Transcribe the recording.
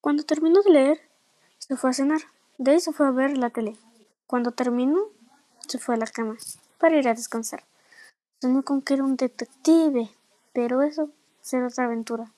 Cuando terminó de leer, se fue a cenar. De ahí se fue a ver la tele. Cuando terminó, se fue a la cama para ir a descansar. Soñó con que era un detective, pero eso será otra aventura.